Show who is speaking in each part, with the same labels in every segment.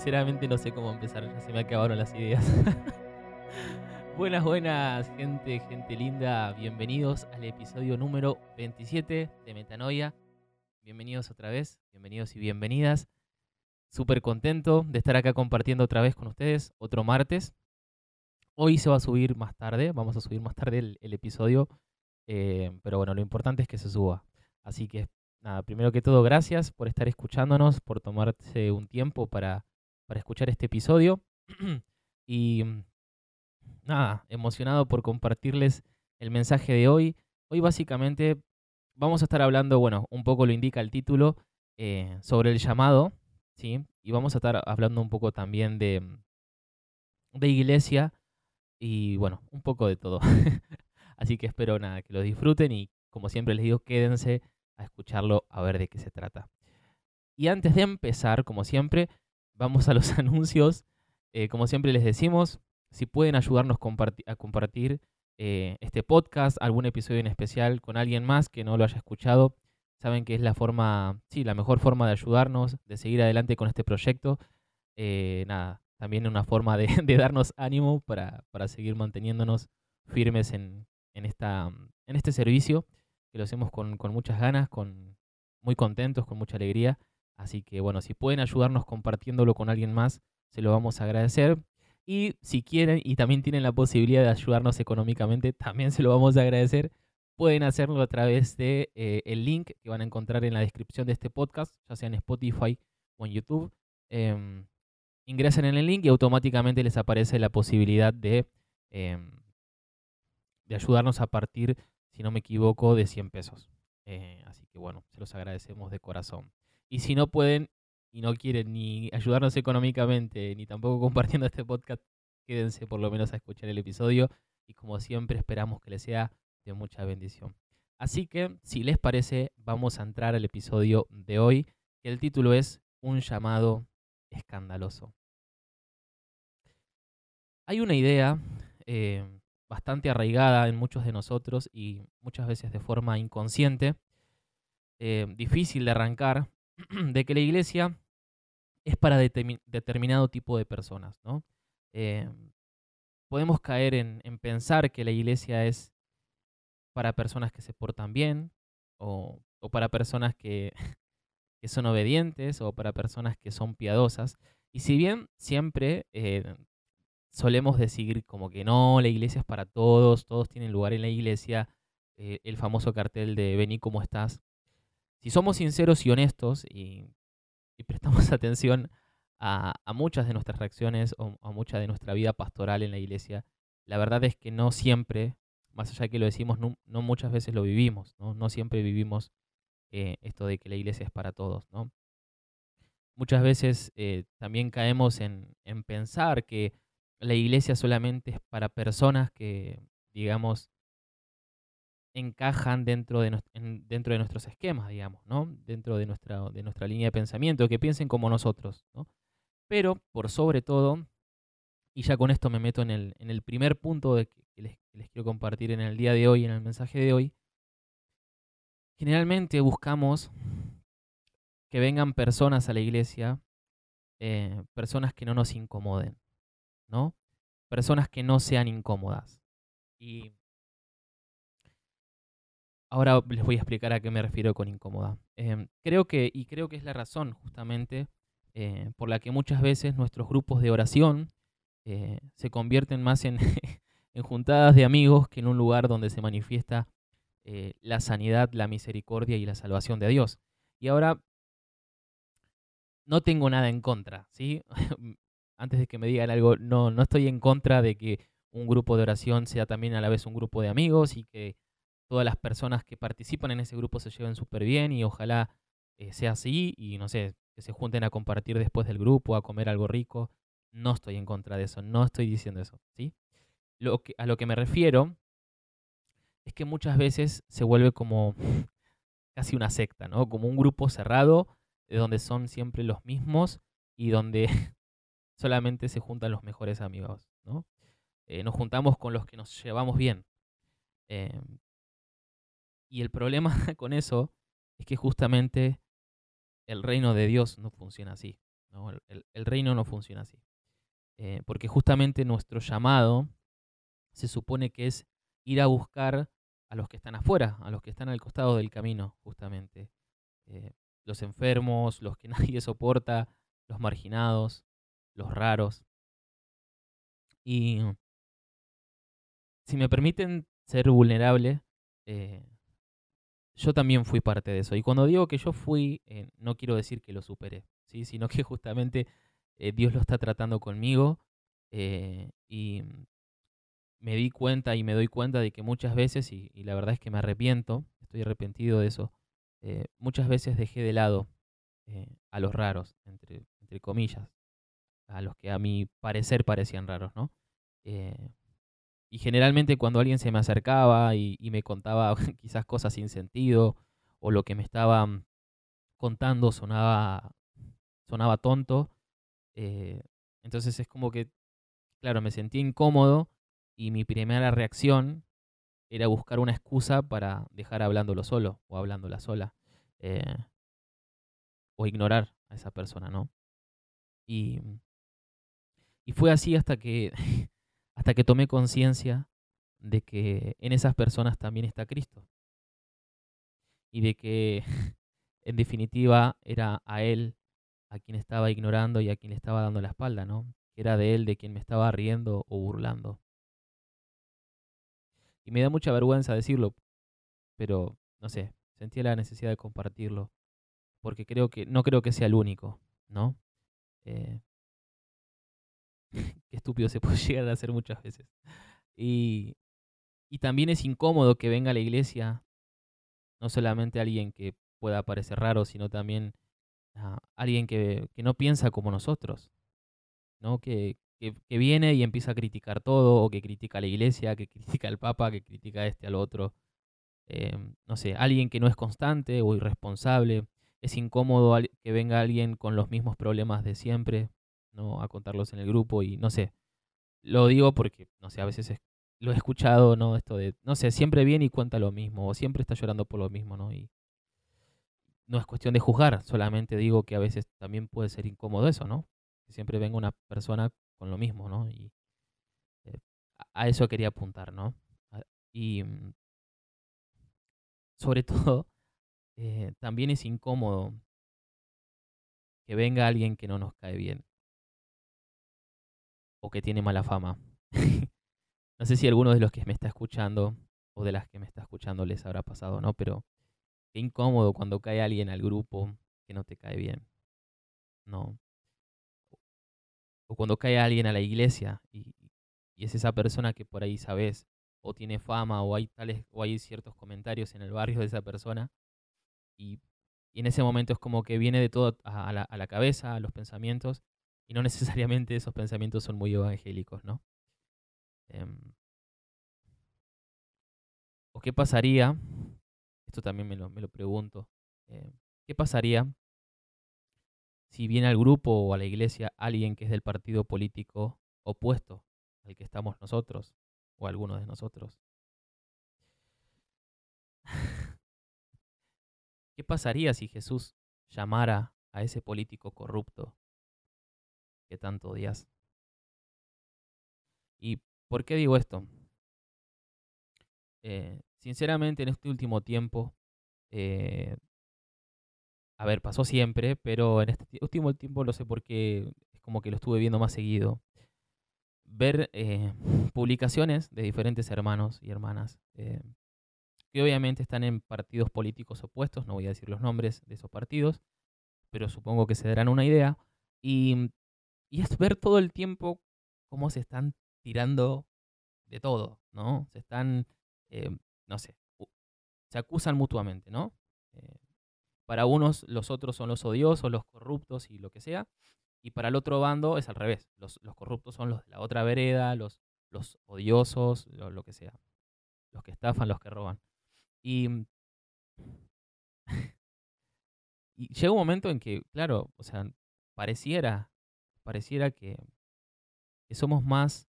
Speaker 1: sinceramente no sé cómo empezar, ya se me acabaron las ideas. buenas, buenas, gente, gente linda. Bienvenidos al episodio número 27 de Metanoia. Bienvenidos otra vez, bienvenidos y bienvenidas. Súper contento de estar acá compartiendo otra vez con ustedes, otro martes. Hoy se va a subir más tarde, vamos a subir más tarde el, episodio, eh, pero bueno, lo importante es que se suba. Así que nada, primero que todo, gracias por estar escuchándonos, por tomarse un tiempo para, escuchar este episodio. y nada, emocionado por compartirles el mensaje de hoy. Hoy básicamente vamos a estar hablando, bueno, un poco lo indica el título, eh, sobre el llamado, ¿sí? Y vamos a estar hablando un poco también de, de iglesia y bueno, un poco de todo. Así que espero nada, que lo disfruten y como siempre les digo, quédense a escucharlo a ver de qué se trata. Y antes de empezar, como siempre, vamos a los anuncios. Eh, como siempre les decimos, si pueden ayudarnos a compartir eh, este podcast, algún episodio en especial con alguien más que no lo haya escuchado, saben que es la forma, sí, la mejor forma de ayudarnos, de seguir adelante con este proyecto. Eh, nada, también una forma de, darnos ánimo para, seguir manteniéndonos firmes en, esta, en este servicio que lo hacemos con, muchas ganas, con muy contentos, con mucha alegría. Así que bueno, si pueden ayudarnos compartiéndolo con alguien más, se lo vamos a agradecer. Y si quieren y también tienen la posibilidad de ayudarnos económicamente, también se lo vamos a agradecer. Pueden hacerlo a través de eh, el link que van a encontrar en la descripción de este podcast, ya sea en Spotify o en YouTube. Em, ingresan en el link y automáticamente les aparece la posibilidad de, em, de ayudarnos a partir si no me equivoco, de 100 pesos. Eh, así que bueno, se los agradecemos de corazón. Y si no pueden y no quieren ni ayudarnos económicamente, ni tampoco compartiendo este podcast, quédense por lo menos a escuchar el episodio y como siempre esperamos que les sea de mucha bendición. Así que, si les parece, vamos a entrar al episodio de hoy, que el título es Un llamado escandaloso. Hay una idea eh, bastante arraigada en muchos de nosotros y muchas veces de forma inconsciente, eh, difícil de arrancar, de que la iglesia es para determinado tipo de personas. ¿no? Eh, podemos caer en, pensar que la iglesia es para personas que se portan bien o, para personas que, son obedientes o para personas que son piadosas. Y si bien siempre eh, solemos decir como que no, la iglesia es para todos, todos tienen lugar en la iglesia, eh, el famoso cartel de vení como estás. Si somos sinceros y honestos y, prestamos atención a, muchas de nuestras reacciones o a mucha de nuestra vida pastoral en la iglesia, la verdad es que no siempre, más allá de que lo decimos, no, muchas veces lo vivimos, no, siempre vivimos eh, esto de que la iglesia es para todos, ¿no? Muchas veces eh, también caemos en, en pensar que la iglesia solamente es para personas que, digamos, encajan dentro de, dentro de nuestros esquemas, digamos, ¿no? Dentro de nuestra, de nuestra línea de pensamiento, que piensen como nosotros, ¿no? Pero, por sobre todo, y ya con esto me meto en el, en el primer punto de que, les, quiero compartir en el día de hoy, en el mensaje de hoy, generalmente buscamos que vengan personas a la iglesia, eh, personas que no nos incomoden, ¿no? Personas que no sean incómodas. Y ahora les voy a explicar a qué me refiero con incómoda. Em, creo que, y creo que es la razón justamente eh, por la que muchas veces nuestros grupos de oración eh, se convierten más en, en, juntadas de amigos que en un lugar donde se manifiesta eh, la sanidad, la misericordia y la salvación de Dios. Y ahora no tengo nada en contra, ¿sí? antes de que me digan algo, no, no estoy en contra de que un grupo de oración sea también a la vez un grupo de amigos y que todas las personas que participan en ese grupo se lleven súper bien y ojalá eh, sea así y no sé, que se junten a compartir después del grupo, a comer algo rico. No estoy en contra de eso, no estoy diciendo eso, ¿sí? Lo que, a lo que me refiero es que muchas veces se vuelve como casi una secta, ¿no? Como un grupo cerrado, de donde son siempre los mismos y donde solamente se juntan los mejores amigos, ¿no? Eh, nos juntamos con los que nos llevamos bien. Em, y el problema con eso es que justamente el reino de Dios no funciona así. El, reino no funciona así. Eh, porque justamente nuestro llamado se supone que es ir a buscar a los que están afuera, a los que están al costado del camino, justamente. Eh, los enfermos, los que nadie soporta, los marginados, los raros. Y si me permiten ser vulnerable, eh, yo también fui parte de eso. Y cuando digo que yo fui, eh, no quiero decir que lo superé, ¿sí? sino que justamente Dios lo está tratando conmigo. y me di cuenta y me doy cuenta de que muchas veces, y, la verdad es que me arrepiento, estoy arrepentido de eso, eh, muchas veces dejé de lado eh, a los raros, entre, entre comillas, a los que a mi parecer parecían raros, ¿no? Eh, y generalmente cuando alguien se me acercaba y, me contaba quizás cosas sin sentido, o lo que me estaban contando sonaba, sonaba tonto, entonces es como que, claro, me sentí incómodo y mi primera reacción era buscar una excusa para dejar hablándolo solo o hablándola sola. Eh, o ignorar a esa persona, ¿no? Y, y fue así hasta que, hasta que tomé conciencia de que en esas personas también está Cristo. Y de que, en definitiva, era a Él a quien estaba ignorando y a quien le estaba dando la espalda, ¿no? Era de Él de quien me estaba riendo o burlando. Y me da mucha vergüenza decirlo, pero no sé, sentía la necesidad de compartirlo, porque creo que no creo que sea el único, ¿no? Eh, qué estúpido se puede llegar a hacer muchas veces. Y, y también es incómodo que venga a la iglesia no solamente alguien que pueda parecer raro, sino también alguien que, que, no piensa como nosotros, ¿no? Que, que, viene y empieza a criticar todo, o que critica a la iglesia, que critica al papa, que critica a este al otro. Em, no sé, alguien que no es constante o irresponsable. Es incómodo que venga alguien con los mismos problemas de siempre, A contarlos en el grupo y no sé. Lo digo porque, no sé, a veces lo he escuchado, ¿no? Esto de, no sé, siempre viene y cuenta lo mismo, o siempre está llorando por lo mismo, ¿no? Y no es cuestión de juzgar, solamente digo que a veces también puede ser incómodo eso, ¿no? Que siempre venga una persona con lo mismo, ¿no? Y eh, a eso quería apuntar, ¿no? Y mm, sobre todo, eh, también es incómodo que venga alguien que no nos cae bien o que tiene mala fama. no sé si alguno de los que me está escuchando o de las que me está escuchando les habrá pasado, ¿no? Pero qué incómodo cuando cae alguien al grupo que no te cae bien. No o cuando cae alguien a la iglesia y, es esa persona que por ahí sabes o tiene fama o hay tales o hay ciertos comentarios en el barrio de esa persona y, en ese momento es como que viene de todo a, la, cabeza, a los pensamientos y no necesariamente esos pensamientos son muy evangélicos, ¿no? Em, ¿O qué pasaría? Esto también me lo, me lo pregunto. Eh, ¿Qué pasaría si viene al grupo o a la iglesia alguien que es del partido político opuesto al que estamos nosotros o algunos de nosotros. ¿Qué pasaría si Jesús llamara a ese político corrupto que tanto odias? ¿Y por qué digo esto? Eh, sinceramente, en este último tiempo eh, a ver, pasó siempre, pero en este último tiempo no sé por qué, es como que lo estuve viendo más seguido. Ver eh, publicaciones de diferentes hermanos y hermanas eh, que obviamente están en partidos políticos opuestos, no voy a decir los nombres de esos partidos, pero supongo que se darán una idea. Y, es ver todo el tiempo cómo se están tirando de todo, ¿no? Se están, eh, no sé, se acusan mutuamente, ¿no? Para unos los otros son los odiosos, los corruptos y lo que sea. Y para el otro bando es al revés. Los, corruptos son los de la otra vereda, los, los odiosos, lo, que sea. Los que estafan, los que roban. Y, y llega un momento en que, claro, o sea, pareciera, pareciera que, somos más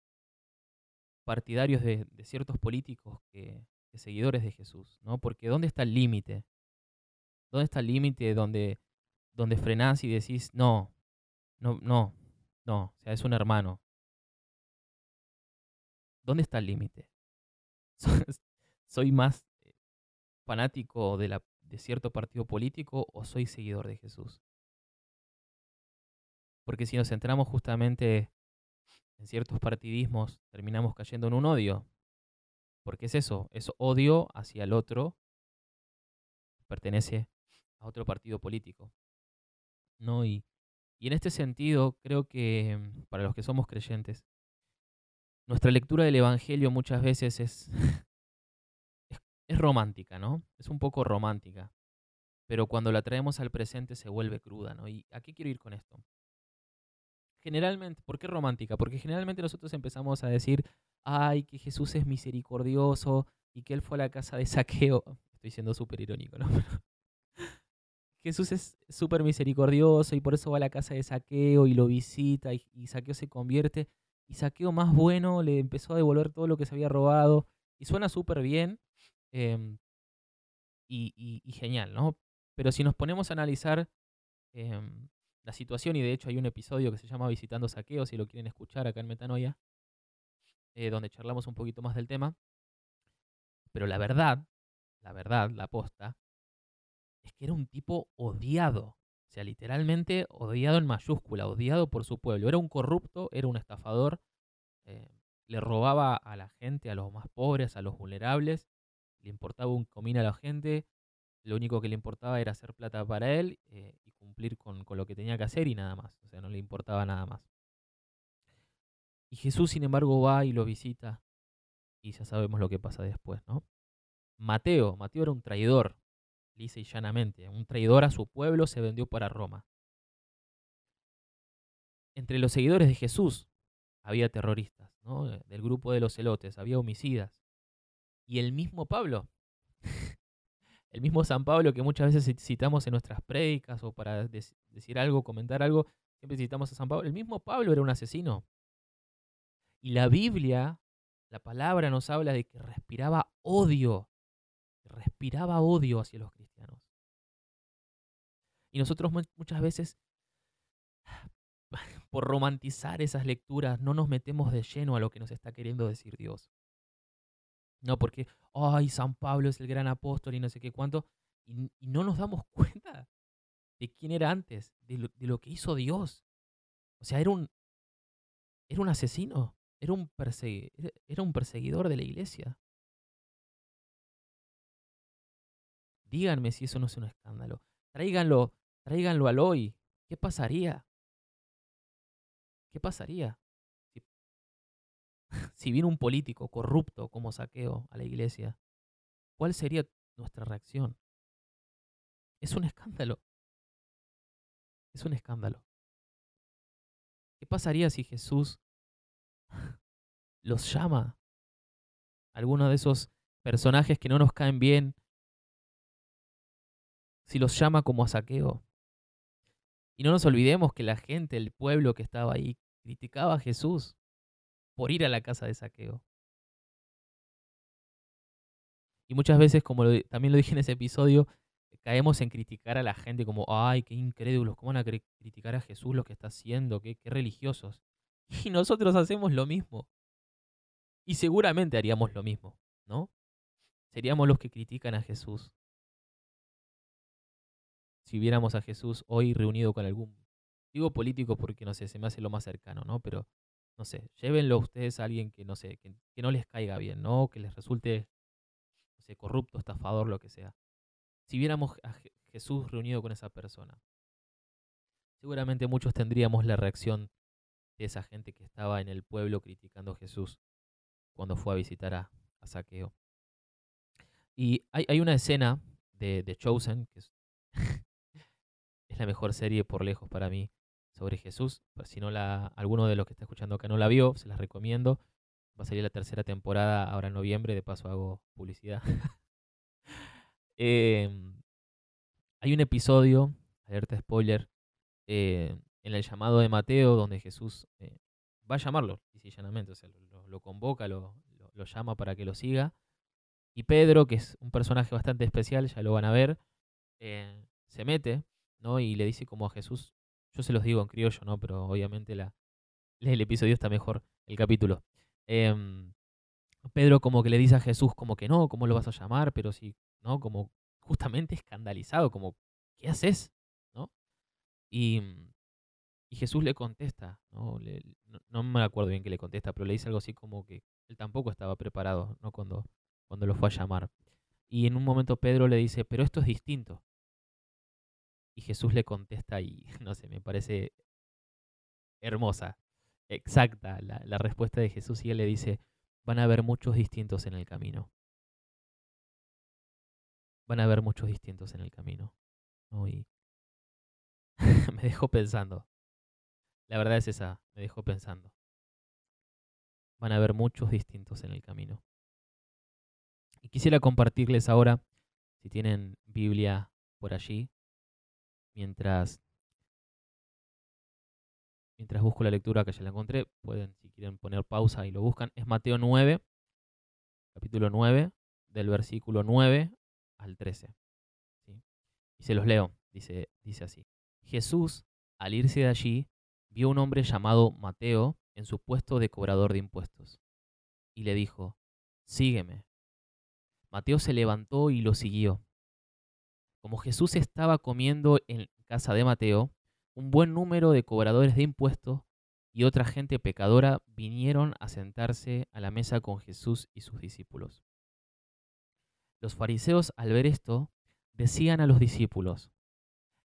Speaker 1: partidarios de, ciertos políticos que, seguidores de Jesús, ¿no? Porque ¿dónde está el límite? ¿Dónde está el límite donde, donde frenás y decís, no, No, no, no, o sea, es un hermano. ¿Dónde está el límite? ¿Soy más fanático de cierto partido político o soy seguidor de Jesús? Porque si nos centramos justamente en ciertos partidismos, terminamos cayendo en un odio. Porque es eso, es odio hacia el otro pertenece a otro partido político. ¿No? Y, y en este sentido, creo que mm, para los que somos creyentes, nuestra lectura del Evangelio muchas veces es, es, romántica, ¿no? Es un poco romántica. Pero cuando la traemos al presente se vuelve cruda, ¿no? ¿Y a qué quiero ir con esto? Generalmente, ¿por qué romántica? Porque generalmente nosotros empezamos a decir, ay, que Jesús es misericordioso y que Él fue a la casa de saqueo. Estoy siendo súper irónico, ¿no? Jesús es súper misericordioso y por eso va a la casa de saqueo y lo visita y, saqueo se convierte. Y saqueo más bueno le empezó a devolver todo lo que se había robado. Y suena súper bien em, y, genial, ¿no? Pero si nos ponemos a analizar em, la situación, y de hecho hay un episodio que se llama Visitando Saqueo, si lo quieren escuchar acá en Metanoia, eh, donde charlamos un poquito más del tema. Pero la verdad, la verdad, la aposta, es que era un tipo odiado. O sea, literalmente odiado en mayúscula, odiado por su pueblo. Era un corrupto, era un estafador, eh, le robaba a la gente, a los más pobres, a los vulnerables, le importaba un comín a la gente, lo único que le importaba era hacer plata para él eh, con, lo que tenía que hacer y nada más. O sea, no le importaba nada más. Y Jesús, sin embargo, va y lo visita y ya sabemos lo que pasa después, ¿no? Mateo, Mateo era un traidor, lisa y llanamente. Un traidor a su pueblo se vendió para Roma. Entre los seguidores de Jesús había terroristas, ¿no? del grupo de los celotes, había homicidas. Y el mismo Pablo, el mismo San Pablo que muchas veces citamos en nuestras predicas o para decir algo, comentar algo, siempre citamos a San Pablo. El mismo Pablo era un asesino. Y la Biblia, la palabra nos habla de que respiraba odio respiraba odio hacia los cristianos. Y nosotros muchas veces, por romantizar esas lecturas, no nos metemos de lleno a lo que nos está queriendo decir Dios. No, porque, ay, San Pablo es el gran apóstol y no sé qué cuánto, y, no nos damos cuenta de quién era antes, de lo, de lo, que hizo Dios. O sea, era un, era un asesino, era un, era un perseguidor de la iglesia. Díganme si eso no es un escándalo. Tráiganlo, tráiganlo al hoy. ¿Qué pasaría? ¿Qué pasaría si viene un político corrupto como saqueo a la iglesia? ¿Cuál sería nuestra reacción? Es un escándalo. Es un escándalo. ¿Qué pasaría si Jesús los llama? Algunos de esos personajes que no nos caen bien, si los llama como a saqueo. Y no nos olvidemos que la gente, el pueblo que estaba ahí, criticaba a Jesús por ir a la casa de saqueo. Y muchas veces, como también lo dije en ese episodio, caemos en criticar a la gente como, ay, qué incrédulos, ¿cómo van a criticar a Jesús lo que está haciendo? Qué, qué religiosos. Y nosotros hacemos lo mismo. Y seguramente haríamos lo mismo, ¿no? Seríamos los que critican a Jesús si viéramos a Jesús hoy reunido con algún, digo político porque no sé, se me hace lo más cercano, ¿no? Pero, no sé, llévenlo ustedes a alguien que no sé, que, no les caiga bien, ¿no? Que les resulte, no sé, corrupto, estafador, lo que sea. Si viéramos a Jesús reunido con esa persona, seguramente muchos tendríamos la reacción de esa gente que estaba en el pueblo criticando a Jesús cuando fue a visitar a, Saqueo. Y hay, hay, una escena de, de Chosen, que es la mejor serie por lejos para mí sobre Jesús. Si no la, alguno de los que está escuchando acá no la vio, se las recomiendo. Va a salir la tercera temporada ahora en noviembre, de paso hago publicidad. Em, hay un episodio, alerta spoiler, eh, en el llamado de Mateo, donde Jesús eh, va a llamarlo, y llanamente, o sea, lo, convoca, lo, lo, llama para que lo siga. Y Pedro, que es un personaje bastante especial, ya lo van a ver, eh, se mete ¿no? Y le dice como a Jesús, yo se los digo en criollo, ¿no? Pero obviamente la, el episodio está mejor, el capítulo. Em, Pedro como que le dice a Jesús como que no, ¿cómo lo vas a llamar? Pero sí, ¿no? Como justamente escandalizado, como, ¿qué haces? ¿No? Y, y Jesús le contesta, ¿no? no, me acuerdo bien qué le contesta, pero le dice algo así como que él tampoco estaba preparado, ¿no? Cuando, cuando lo fue a llamar. Y en un momento Pedro le dice, pero esto es distinto. Y Jesús le contesta y, no sé, me parece hermosa, exacta la, respuesta de Jesús y él le dice, van a haber muchos distintos en el camino. Van a haber muchos distintos en el camino. Me dejó pensando. La verdad es esa, me dejó pensando. Van a haber muchos distintos en el camino. Y quisiera compartirles ahora, si tienen Biblia por allí, mientras mientras busco la lectura que ya la encontré, pueden, si quieren, poner pausa y lo buscan. Es Mateo 9, capítulo 9, del versículo 9 al 13. Y se los leo, dice, dice así. Jesús, al irse de allí, vio un hombre llamado Mateo en su puesto de cobrador de impuestos. Y le dijo, sígueme. Mateo se levantó y lo siguió. Como Jesús estaba comiendo en casa de Mateo, un buen número de cobradores de impuestos y otra gente pecadora vinieron a sentarse a la mesa con Jesús y sus discípulos. Los fariseos al ver esto decían a los discípulos,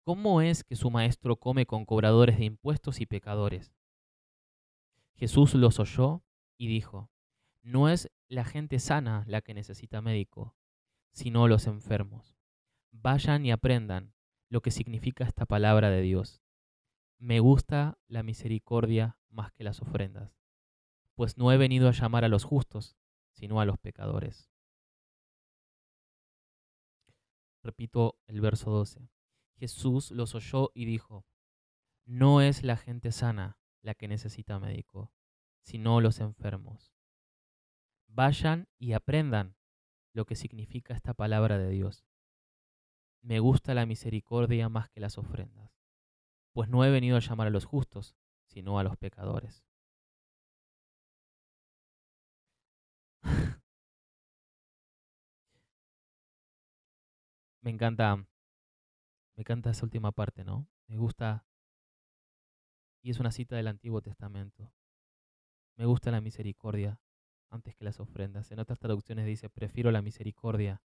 Speaker 1: ¿cómo es que su maestro come con cobradores de impuestos y pecadores? Jesús los oyó y dijo, no es la gente sana la que necesita médico, sino los enfermos. Vayan y aprendan lo que significa esta palabra de Dios. Me gusta la misericordia más que las ofrendas, pues no he venido a llamar a los justos, sino a los pecadores. Repito el verso 12. Jesús los oyó y dijo, no es la gente sana la que necesita médico, sino los enfermos. Vayan y aprendan lo que significa esta palabra de Dios. Me gusta la misericordia más que las ofrendas pues no he venido a llamar a los justos, sino a los pecadores. me encanta, me encanta esa última parte, ¿no? Me gusta, y es una cita del Antiguo Testamento. Me gusta la misericordia antes que las ofrendas. En otras traducciones dice, prefiero la misericordia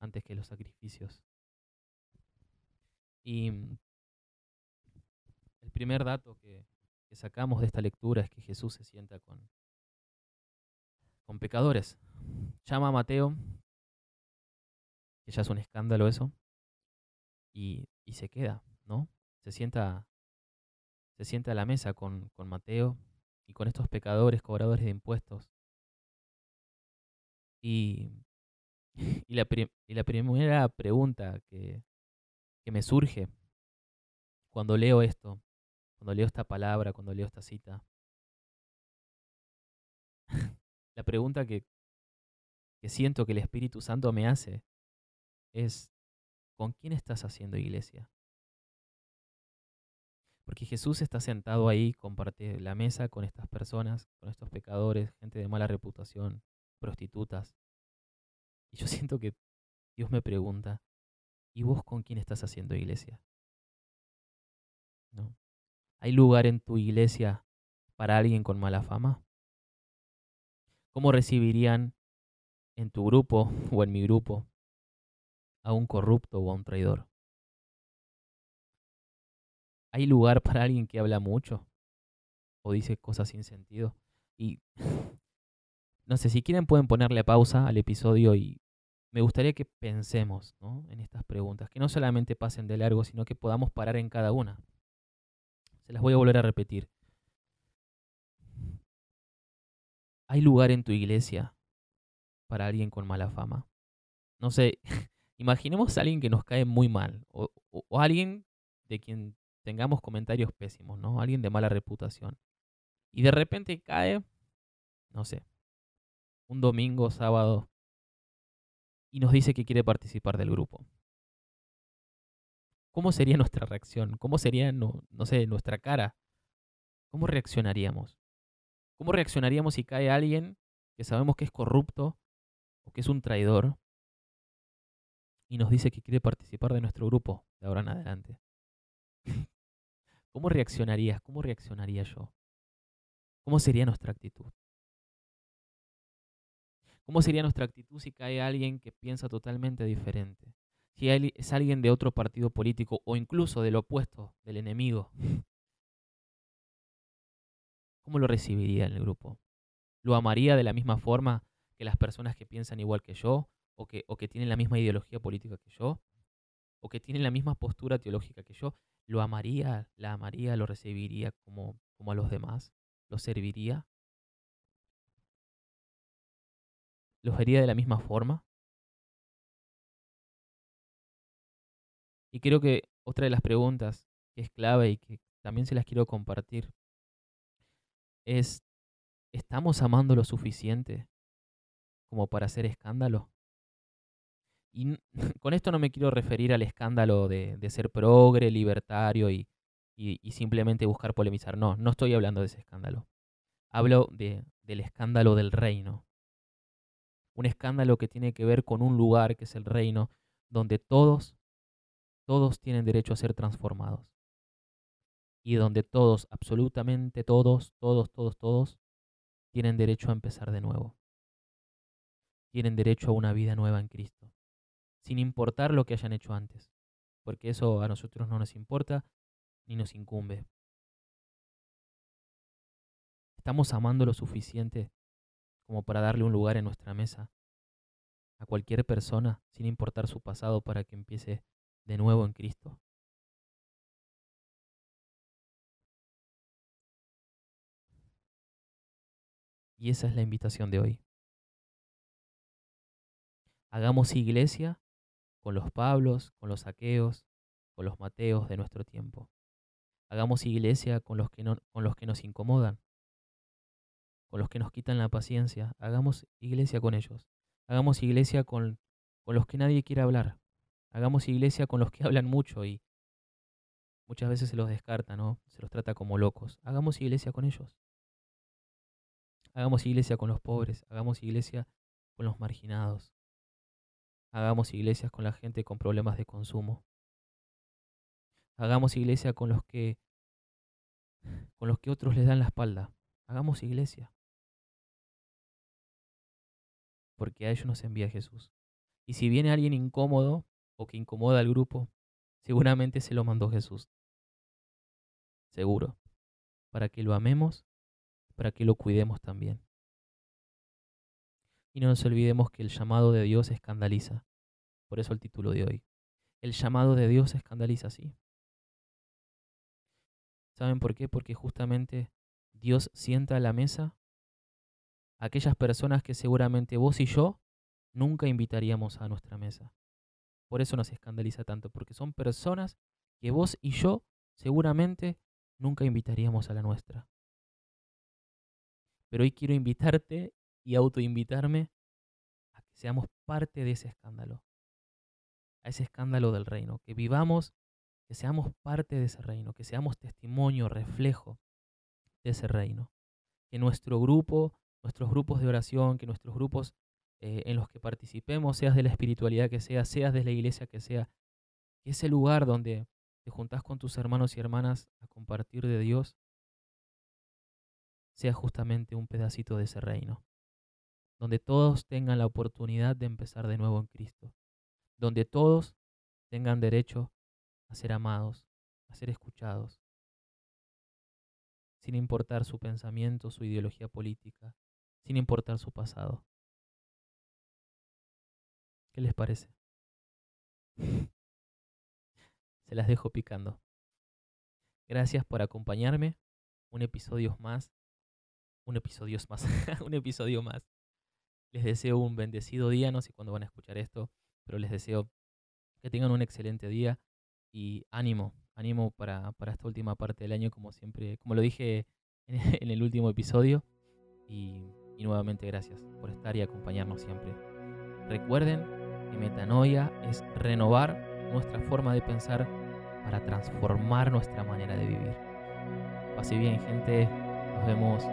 Speaker 1: antes que los sacrificios. Y el primer dato que, sacamos de esta lectura es que Jesús se sienta con, con pecadores. Llama a Mateo, que ya es un escándalo eso, y, se queda, ¿no? Se sienta, se sienta a la mesa con, con Mateo y con estos pecadores, cobradores de impuestos. Y, y, y la primera pregunta que, que me surge cuando leo esto cuando leo esta palabra, cuando leo esta cita. la pregunta que, que siento que el Espíritu Santo me hace es, ¿con quién estás haciendo iglesia? Porque Jesús está sentado ahí, comparte la mesa con estas personas, con estos pecadores, gente de mala reputación, prostitutas. Y yo siento que Dios me pregunta, ¿y vos con quién estás haciendo iglesia? ¿No? ¿Hay lugar en tu iglesia para alguien con mala fama? ¿Cómo recibirían en tu grupo o en mi grupo a un corrupto o a un traidor? ¿Hay lugar para alguien que habla mucho o dice cosas sin sentido? Y no sé, si quieren pueden ponerle pausa al episodio y me gustaría que pensemos en estas preguntas, que no solamente pasen de largo, sino que podamos parar en cada una. Se las voy a volver a repetir. ¿Hay lugar en tu iglesia para alguien con mala fama? No sé, imaginemos a alguien que nos cae muy mal o, alguien de quien tengamos comentarios pésimos, ¿no? Alguien de mala reputación. Y de repente cae, no sé, un domingo, sábado, y nos dice que quiere participar del grupo. ¿cómo sería nuestra reacción? ¿Cómo sería, no, no sé, nuestra cara? ¿Cómo reaccionaríamos? ¿Cómo reaccionaríamos si cae alguien que sabemos que es corrupto o que es un traidor y nos dice que quiere participar de nuestro grupo de ahora en adelante? ¿Cómo reaccionarías? ¿Cómo reaccionaría yo? ¿Cómo sería nuestra actitud? ¿Cómo sería nuestra actitud si cae alguien que piensa totalmente diferente? Si es alguien de otro partido político o incluso del opuesto, del enemigo. ¿Cómo lo recibiría en el grupo? ¿Lo amaría de la misma forma que las personas que piensan igual que yo? ¿O que, tienen la misma ideología política que yo? ¿O que tienen la misma postura teológica que yo? ¿Lo amaría? ¿La amaría? ¿Lo recibiría como, como a los demás? ¿Lo serviría? ¿Los vería de la misma forma? Y creo que otra de las preguntas que es clave y que también se las quiero compartir es, ¿estamos amando lo suficiente como para hacer escándalo? Y con esto no me quiero referir al escándalo de, ser progre, libertario y, y, simplemente buscar polemizar. No, no estoy hablando de ese escándalo. Hablo de, del escándalo del reino un escándalo que tiene que ver con un lugar que es el reino, donde todos, todos tienen derecho a ser transformados. Y donde todos, absolutamente todos, todos, todos, todos, tienen derecho a empezar de nuevo. Tienen derecho a una vida nueva en Cristo, sin importar lo que hayan hecho antes, porque eso a nosotros no nos importa ni nos incumbe. Estamos amando lo suficiente como para darle un lugar en nuestra mesa a cualquier persona, sin importar su pasado, para que empiece de nuevo en Cristo. Y esa es la invitación de hoy. Hagamos iglesia con los Pablos, con los Saqueos, con los Mateos de nuestro tiempo. Hagamos iglesia con los que, con los que nos incomodan, con los que nos quitan la paciencia, hagamos iglesia con ellos. Hagamos iglesia con, con los que nadie quiere hablar. Hagamos iglesia con los que hablan mucho y muchas veces se los descarta, ¿no? Se los trata como locos. Hagamos iglesia con ellos. Hagamos iglesia con los pobres. Hagamos iglesia con los marginados. Hagamos iglesias con la gente con problemas de consumo. Hagamos iglesia con los que con los que otros les dan la espalda. Hagamos iglesia porque a ellos nos envía Jesús. Y si viene alguien incómodo o que incomoda al grupo, seguramente se lo mandó Jesús. Seguro. Para que lo amemos, para que lo cuidemos también. Y no nos olvidemos que el llamado de Dios escandaliza. Por eso el título de hoy. El llamado de Dios escandaliza, sí. ¿Saben por qué? Porque justamente Dios sienta a la mesa aquellas personas que seguramente vos y yo nunca invitaríamos a nuestra mesa. Por eso nos escandaliza tanto, porque son personas que vos y yo seguramente nunca invitaríamos a la nuestra. Pero hoy quiero invitarte y autoinvitarme a que seamos parte de ese escándalo, a ese escándalo del reino, que vivamos, que seamos parte de ese reino, que seamos testimonio, reflejo de ese reino, que nuestro grupo nuestros grupos de oración, que nuestros grupos eh, en los que participemos, seas de la espiritualidad que sea, seas de la iglesia que sea, que ese lugar donde te juntás con tus hermanos y hermanas a compartir de Dios, sea justamente un pedacito de ese reino, donde todos tengan la oportunidad de empezar de nuevo en Cristo, donde todos tengan derecho a ser amados, a ser escuchados, sin importar su pensamiento, su ideología política, sin importar su pasado. ¿Qué les parece? Se las dejo picando. Gracias por acompañarme. Un episodio más. Un episodio más. un episodio más. Les deseo un bendecido día. No sé cuándo van a escuchar esto, pero les deseo que tengan un excelente día y ánimo, ánimo para, para esta última parte del año, como siempre, como lo dije en el último episodio. Y y nuevamente gracias por estar y acompañarnos siempre. Recuerden que metanoia es renovar nuestra forma de pensar para transformar nuestra manera de vivir. Pase bien, gente. Nos vemos